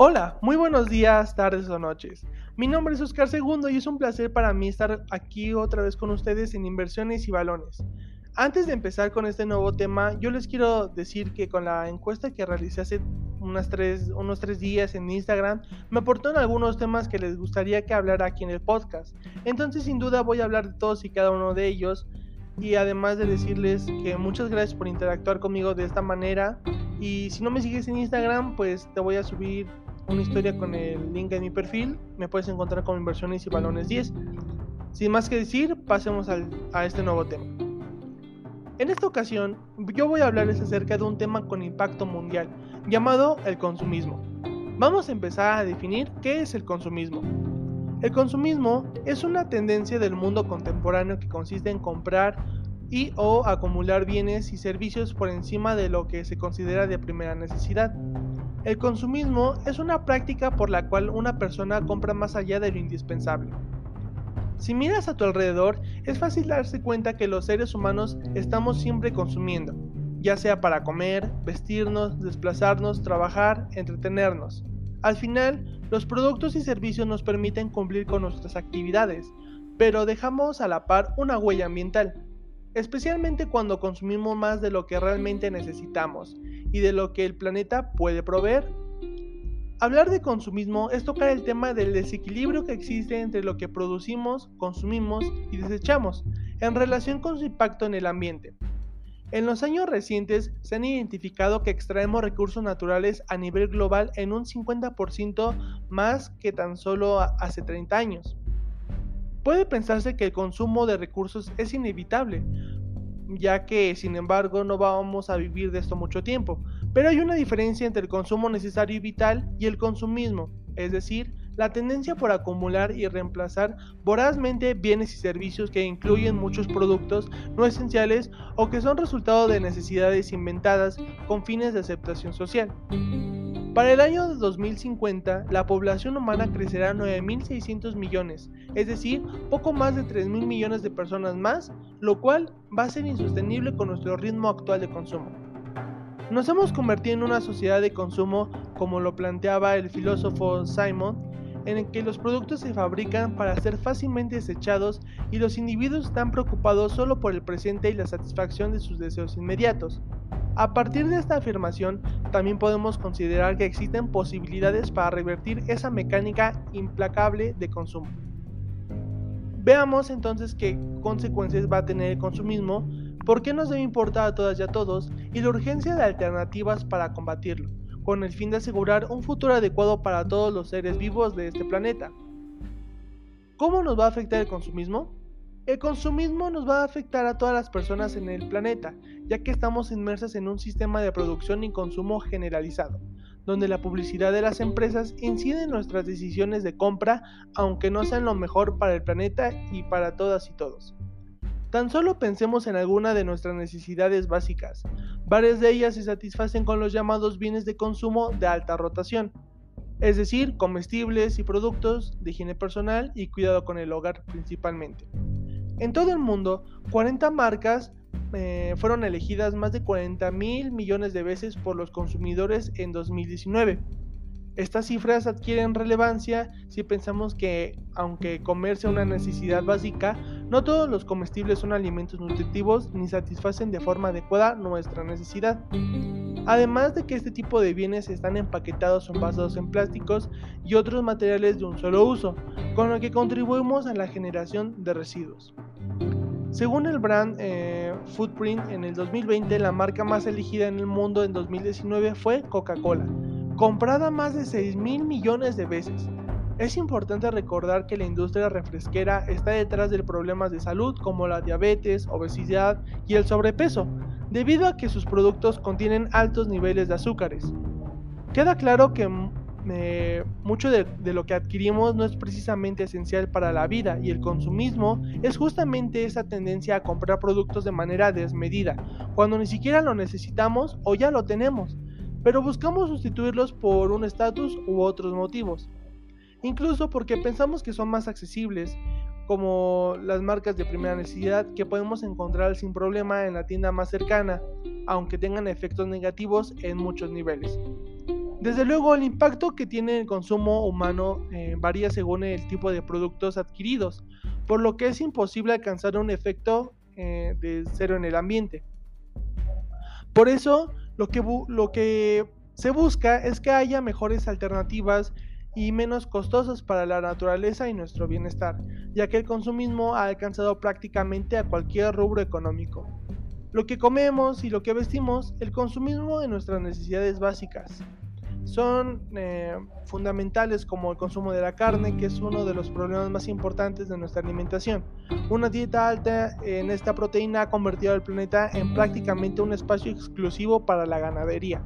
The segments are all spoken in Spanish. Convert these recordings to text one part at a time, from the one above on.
Hola, muy buenos días, tardes o noches. Mi nombre es Oscar Segundo y es un placer para mí estar aquí otra vez con ustedes en Inversiones y Balones. Antes de empezar con este nuevo tema, yo les quiero decir que con la encuesta que realicé hace unas tres, unos tres días en Instagram, me aportaron algunos temas que les gustaría que hablara aquí en el podcast. Entonces, sin duda, voy a hablar de todos y cada uno de ellos y además de decirles que muchas gracias por interactuar conmigo de esta manera y si no me sigues en Instagram pues te voy a subir una historia con el link en mi perfil me puedes encontrar como inversiones y balones 10 sin más que decir pasemos a este nuevo tema. En esta ocasión yo voy a hablarles acerca de un tema con impacto mundial llamado el consumismo. Vamos a empezar a definir qué es el consumismo. El consumismo es una tendencia del mundo contemporáneo que consiste en comprar y o acumular bienes y servicios por encima de lo que se considera de primera necesidad. El consumismo es una práctica por la cual una persona compra más allá de lo indispensable. Si miras a tu alrededor, es fácil darse cuenta que los seres humanos estamos siempre consumiendo, ya sea para comer, vestirnos, desplazarnos, trabajar, entretenernos. Al final, los productos y servicios nos permiten cumplir con nuestras actividades, pero dejamos a la par una huella ambiental, especialmente cuando consumimos más de lo que realmente necesitamos y de lo que el planeta puede proveer. Hablar de consumismo es tocar el tema del desequilibrio que existe entre lo que producimos, consumimos y desechamos en relación con su impacto en el ambiente. En los años recientes se han identificado que extraemos recursos naturales a nivel global en un 50% más que tan solo hace 30 años. Puede pensarse que el consumo de recursos es inevitable, ya que sin embargo no vamos a vivir de esto mucho tiempo, pero hay una diferencia entre el consumo necesario y vital y el consumismo, es decir, la tendencia por acumular y reemplazar vorazmente bienes y servicios que incluyen muchos productos no esenciales o que son resultado de necesidades inventadas con fines de aceptación social. Para el año 2050, la población humana crecerá a 9.600 millones, es decir, poco más de 3.000 millones de personas más, lo cual va a ser insostenible con nuestro ritmo actual de consumo. Nos hemos convertido en una sociedad de consumo, como lo planteaba el filósofo Simon, en el que los productos se fabrican para ser fácilmente desechados y los individuos están preocupados solo por el presente y la satisfacción de sus deseos inmediatos. A partir de esta afirmación, también podemos considerar que existen posibilidades para revertir esa mecánica implacable de consumo. Veamos entonces qué consecuencias va a tener el consumismo, por qué nos debe importar a todas y a todos y la urgencia de alternativas para combatirlo con el fin de asegurar un futuro adecuado para todos los seres vivos de este planeta. ¿Cómo nos va a afectar el consumismo? El consumismo nos va a afectar a todas las personas en el planeta, ya que estamos inmersas en un sistema de producción y consumo generalizado, donde la publicidad de las empresas incide en nuestras decisiones de compra, aunque no sean lo mejor para el planeta y para todas y todos. Tan solo pensemos en alguna de nuestras necesidades básicas. Varias de ellas se satisfacen con los llamados bienes de consumo de alta rotación, es decir, comestibles y productos de higiene personal y cuidado con el hogar principalmente. En todo el mundo, 40 marcas eh, fueron elegidas más de 40 mil millones de veces por los consumidores en 2019. Estas cifras adquieren relevancia si pensamos que, aunque comer sea una necesidad básica, no todos los comestibles son alimentos nutritivos ni satisfacen de forma adecuada nuestra necesidad. Además de que este tipo de bienes están empaquetados o envasados en plásticos y otros materiales de un solo uso, con lo que contribuimos a la generación de residuos. Según el brand eh, Footprint, en el 2020 la marca más elegida en el mundo en 2019 fue Coca-Cola, comprada más de 6 mil millones de veces. Es importante recordar que la industria refresquera está detrás de problemas de salud como la diabetes, obesidad y el sobrepeso, debido a que sus productos contienen altos niveles de azúcares. Queda claro que eh, mucho de, de, lo que adquirimos no es precisamente esencial para la vida y el consumismo es justamente esa tendencia a comprar productos de manera desmedida, cuando ni siquiera lo necesitamos o ya lo tenemos pero buscamos sustituirlos por un estatus u otros motivos. Incluso porque pensamos que son más accesibles, como las marcas de primera necesidad que podemos encontrar sin problema en la tienda más cercana, aunque tengan efectos negativos en muchos niveles. Desde luego, el impacto que tiene el consumo humano eh, varía según el tipo de productos adquiridos, por lo que es imposible alcanzar un efecto eh, de cero en el ambiente. Por eso, lo que, lo que se busca es que haya mejores alternativas y menos costosas para la naturaleza y nuestro bienestar, ya que el consumismo ha alcanzado prácticamente a cualquier rubro económico. Lo que comemos y lo que vestimos, el consumismo de nuestras necesidades básicas, son eh, fundamentales como el consumo de la carne, que es uno de los problemas más importantes de nuestra alimentación. Una dieta alta en esta proteína ha convertido al planeta en prácticamente un espacio exclusivo para la ganadería.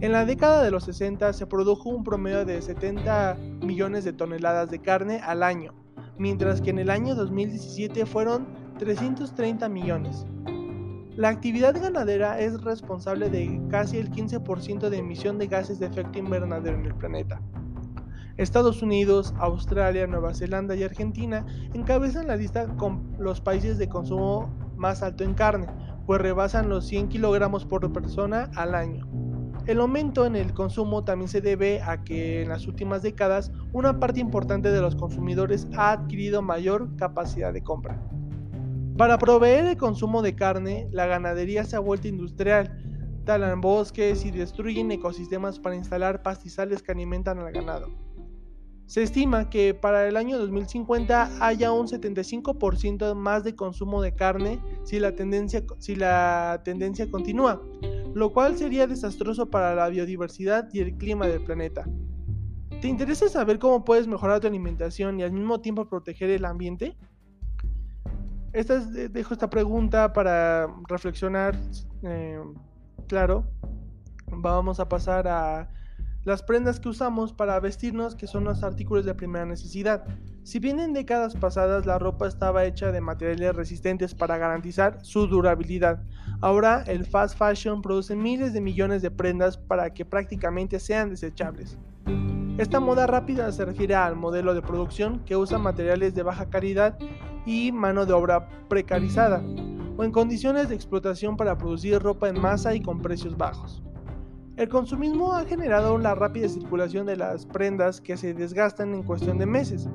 En la década de los 60 se produjo un promedio de 70 millones de toneladas de carne al año, mientras que en el año 2017 fueron 330 millones. La actividad ganadera es responsable de casi el 15% de emisión de gases de efecto invernadero en el planeta. Estados Unidos, Australia, Nueva Zelanda y Argentina encabezan la lista con los países de consumo más alto en carne, pues rebasan los 100 kilogramos por persona al año. El aumento en el consumo también se debe a que en las últimas décadas una parte importante de los consumidores ha adquirido mayor capacidad de compra. Para proveer el consumo de carne, la ganadería se ha vuelto industrial, talan bosques y destruyen ecosistemas para instalar pastizales que alimentan al ganado. Se estima que para el año 2050 haya un 75% más de consumo de carne si la, tendencia, si la tendencia continúa, lo cual sería desastroso para la biodiversidad y el clima del planeta. ¿Te interesa saber cómo puedes mejorar tu alimentación y al mismo tiempo proteger el ambiente? esta dejo esta pregunta para reflexionar. Eh, claro, vamos a pasar a las prendas que usamos para vestirnos, que son los artículos de primera necesidad. Si bien en décadas pasadas la ropa estaba hecha de materiales resistentes para garantizar su durabilidad, ahora el fast fashion produce miles de millones de prendas para que prácticamente sean desechables. Esta moda rápida se refiere al modelo de producción que usa materiales de baja calidad y mano de obra precarizada, o en condiciones de explotación para producir ropa en masa y con precios bajos. El consumismo ha generado la rápida circulación de las prendas que se desgastan en cuestión de meses,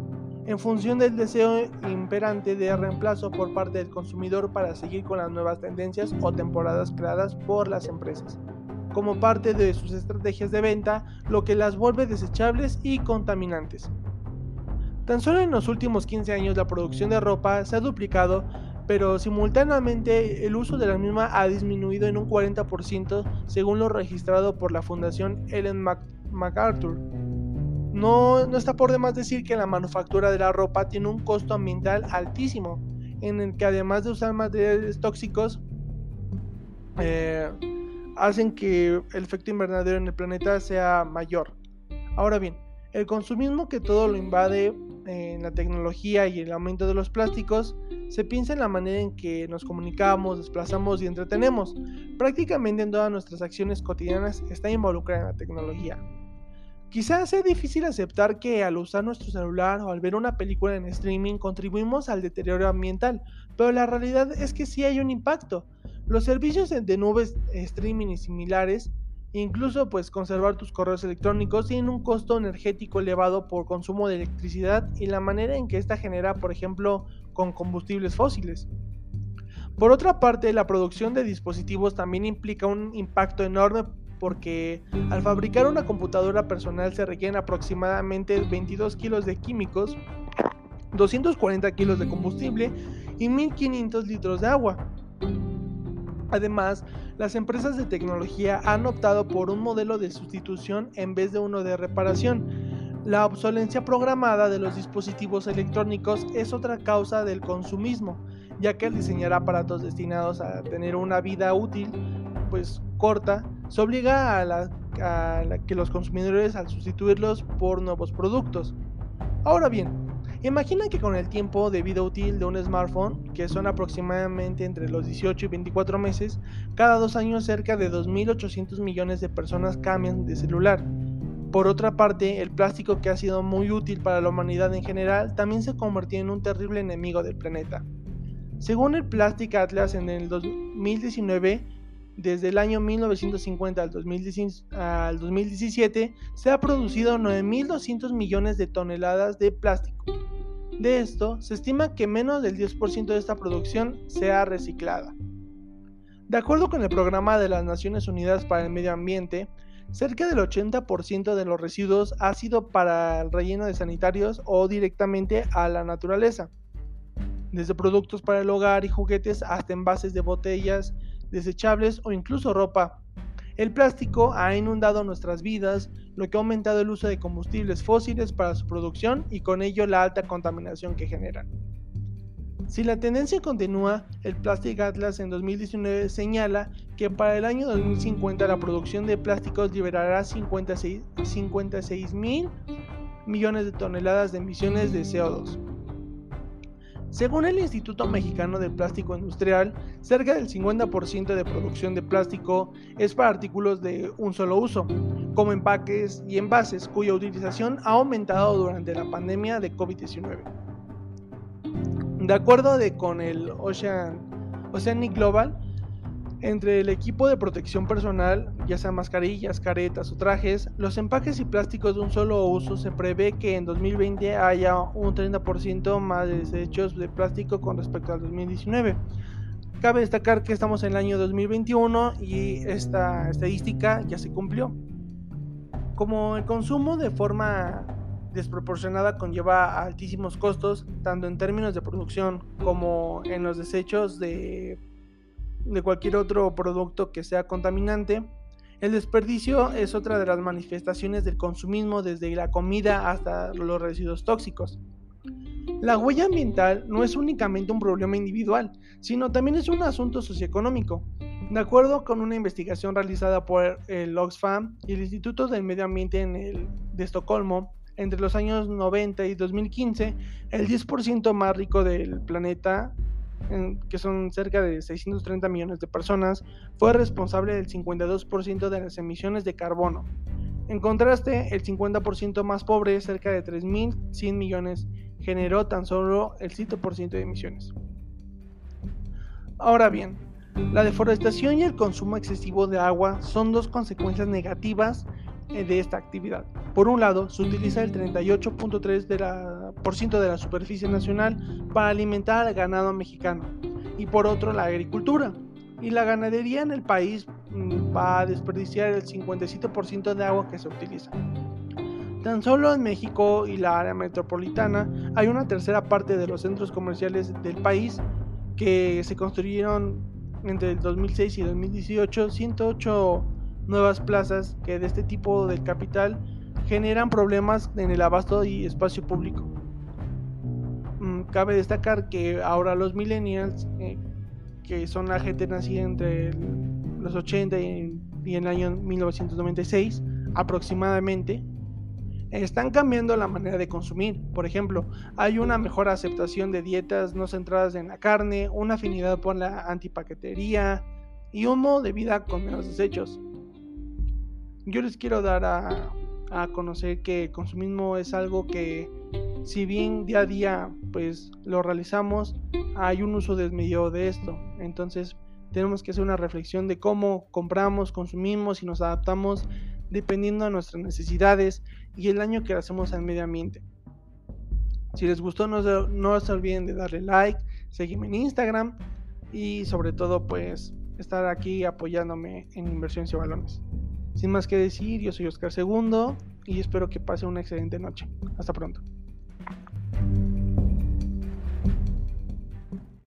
en función del deseo imperante de reemplazo por parte del consumidor para seguir con las nuevas tendencias o temporadas creadas por las empresas como parte de sus estrategias de venta, lo que las vuelve desechables y contaminantes. Tan solo en los últimos 15 años la producción de ropa se ha duplicado, pero simultáneamente el uso de la misma ha disminuido en un 40% según lo registrado por la Fundación Ellen MacArthur. No, no está por demás decir que la manufactura de la ropa tiene un costo ambiental altísimo, en el que además de usar materiales tóxicos, eh, hacen que el efecto invernadero en el planeta sea mayor. Ahora bien, el consumismo que todo lo invade en la tecnología y el aumento de los plásticos se piensa en la manera en que nos comunicamos, desplazamos y entretenemos. Prácticamente en todas nuestras acciones cotidianas está involucrada la tecnología. Quizás sea difícil aceptar que al usar nuestro celular o al ver una película en streaming contribuimos al deterioro ambiental, pero la realidad es que sí hay un impacto. Los servicios de nubes, streaming y similares, incluso pues conservar tus correos electrónicos, tienen un costo energético elevado por consumo de electricidad y la manera en que esta genera, por ejemplo, con combustibles fósiles. Por otra parte, la producción de dispositivos también implica un impacto enorme porque al fabricar una computadora personal se requieren aproximadamente 22 kilos de químicos, 240 kilos de combustible y 1500 litros de agua. Además, las empresas de tecnología han optado por un modelo de sustitución en vez de uno de reparación. La obsolencia programada de los dispositivos electrónicos es otra causa del consumismo, ya que al diseñar aparatos destinados a tener una vida útil, pues corta, se obliga a, que los consumidores al sustituirlos por nuevos productos. Ahora bien, imagina que con el tiempo de vida útil de un smartphone, que son aproximadamente entre los 18 y 24 meses, cada dos años cerca de 2.800 millones de personas cambian de celular. Por otra parte, el plástico que ha sido muy útil para la humanidad en general también se convirtió en un terrible enemigo del planeta. Según el Plastic Atlas en el 2019, desde el año 1950 al, 2017 se ha producido 9.200 millones de toneladas de plástico. De esto, se estima que menos del 10% de esta producción sea reciclada. De acuerdo con el Programa de las Naciones Unidas para el Medio Ambiente, cerca del 80% de los residuos ha sido para el relleno de sanitarios o directamente a la naturaleza. Desde productos para el hogar y juguetes hasta envases de botellas, desechables o incluso ropa. El plástico ha inundado nuestras vidas, lo que ha aumentado el uso de combustibles fósiles para su producción y con ello la alta contaminación que generan. Si la tendencia continúa, el Plastic Atlas en 2019 señala que para el año 2050 la producción de plásticos liberará 56 mil millones de toneladas de emisiones de CO2. Según el Instituto Mexicano del Plástico Industrial, cerca del 50% de producción de plástico es para artículos de un solo uso, como empaques y envases, cuya utilización ha aumentado durante la pandemia de COVID-19. De acuerdo con el Ocean, Oceanic Global, entre el equipo de protección personal, ya sea mascarillas, caretas o trajes, los empaques y plásticos de un solo uso se prevé que en 2020 haya un 30% más de desechos de plástico con respecto al 2019. Cabe destacar que estamos en el año 2021 y esta estadística ya se cumplió. Como el consumo de forma desproporcionada conlleva altísimos costos, tanto en términos de producción como en los desechos de, de cualquier otro producto que sea contaminante. El desperdicio es otra de las manifestaciones del consumismo desde la comida hasta los residuos tóxicos. La huella ambiental no es únicamente un problema individual, sino también es un asunto socioeconómico. De acuerdo con una investigación realizada por el Oxfam y el Instituto del Medio Ambiente en de Estocolmo, entre los años 90 y 2015, el 10% más rico del planeta, que son cerca de 630 millones de personas, fue responsable del 52% de las emisiones de carbono. En contraste, el 50% más pobre, cerca de 3.100 millones, generó tan solo el 7% de emisiones. Ahora bien, la deforestación y el consumo excesivo de agua son dos consecuencias negativas de esta actividad. Por un lado, se utiliza el 38.3% de la, de la superficie nacional para alimentar al ganado mexicano y por otro la agricultura. Y la ganadería en el país mm, va a desperdiciar el 57% de agua que se utiliza. Tan solo en México y la área metropolitana hay una tercera parte de los centros comerciales del país que se construyeron entre el 2006 y 2018, 108 nuevas plazas que de este tipo de capital generan problemas en el abasto y espacio público. Mm, cabe destacar que ahora los millennials, eh, que son la gente nacida entre los 80 y, y el año 1996 aproximadamente, están cambiando la manera de consumir. Por ejemplo, hay una mejor aceptación de dietas no centradas en la carne, una afinidad por la antipaquetería y un modo de vida con menos desechos yo les quiero dar a, conocer que el consumismo es algo que si bien día a día pues lo realizamos, hay un uso desmedido de esto. Entonces tenemos que hacer una reflexión de cómo compramos, consumimos y nos adaptamos dependiendo de nuestras necesidades y el daño que hacemos al medio ambiente. Si les gustó no se, no se olviden de darle like, seguirme en Instagram y sobre todo pues estar aquí apoyándome en inversiones y balones. Sin más que decir, yo soy Oscar Segundo y espero que pase una excelente noche. Hasta pronto.